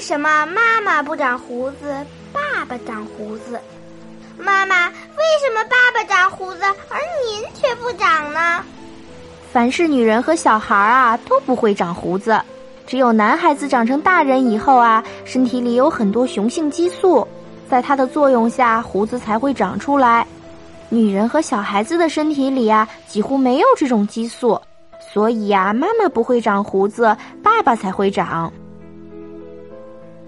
什么妈妈不长胡子，爸爸长胡子？妈妈，为什么爸爸长胡子，而您却不长呢？凡是女人和小孩啊，都不会长胡子。只有男孩子长成大人以后啊，身体里有很多雄性激素，在它的作用下，胡子才会长出来。女人和小孩子的身体里啊，几乎没有这种激素，所以呀，妈妈不会长胡子，爸爸才会长。